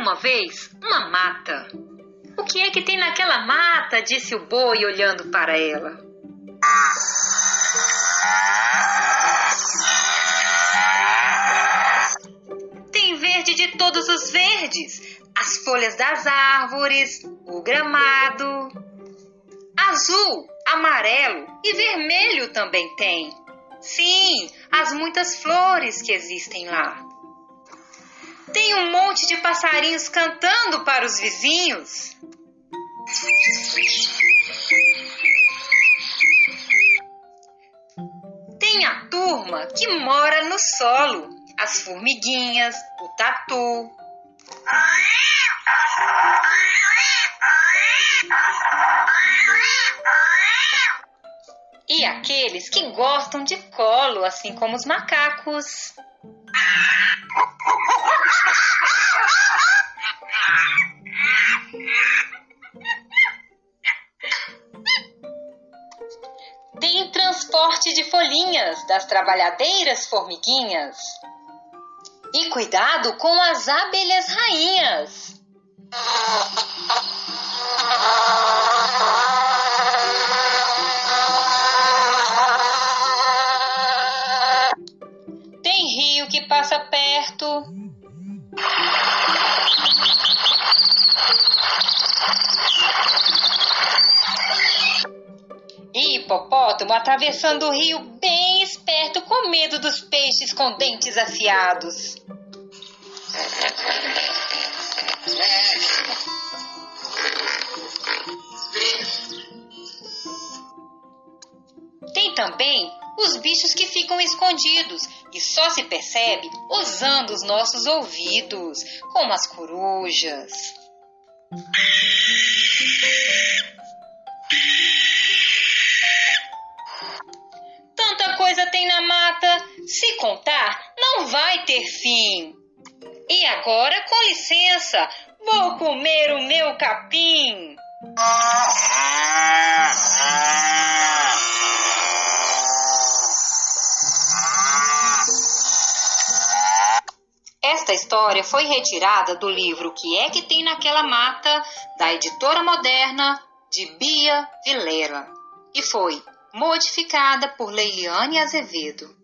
uma vez uma mata. O que é que tem naquela mata? disse o boi olhando para ela. Tem verde de todos os verdes, as folhas das árvores, o gramado. Azul, amarelo e vermelho também tem. Sim, as muitas flores que existem lá. Tem monte de passarinhos cantando para os vizinhos. Tem a turma que mora no solo, as formiguinhas, o tatu. E aqueles que gostam de colo, assim como os macacos. Tem transporte de folhinhas das trabalhadeiras formiguinhas. E cuidado com as abelhas rainhas. Passa perto. Hipopótamo atravessando o rio bem esperto com medo dos peixes com dentes afiados. Tem também os bichos que ficam escondidos e só se percebe usando os nossos ouvidos, como as corujas. Tanta coisa tem na mata, se contar, não vai ter fim. E agora, com licença, vou comer o meu capim. Esta história foi retirada do livro Que é que tem naquela mata, da editora moderna de Bia Vilela, e foi modificada por Leiliane Azevedo.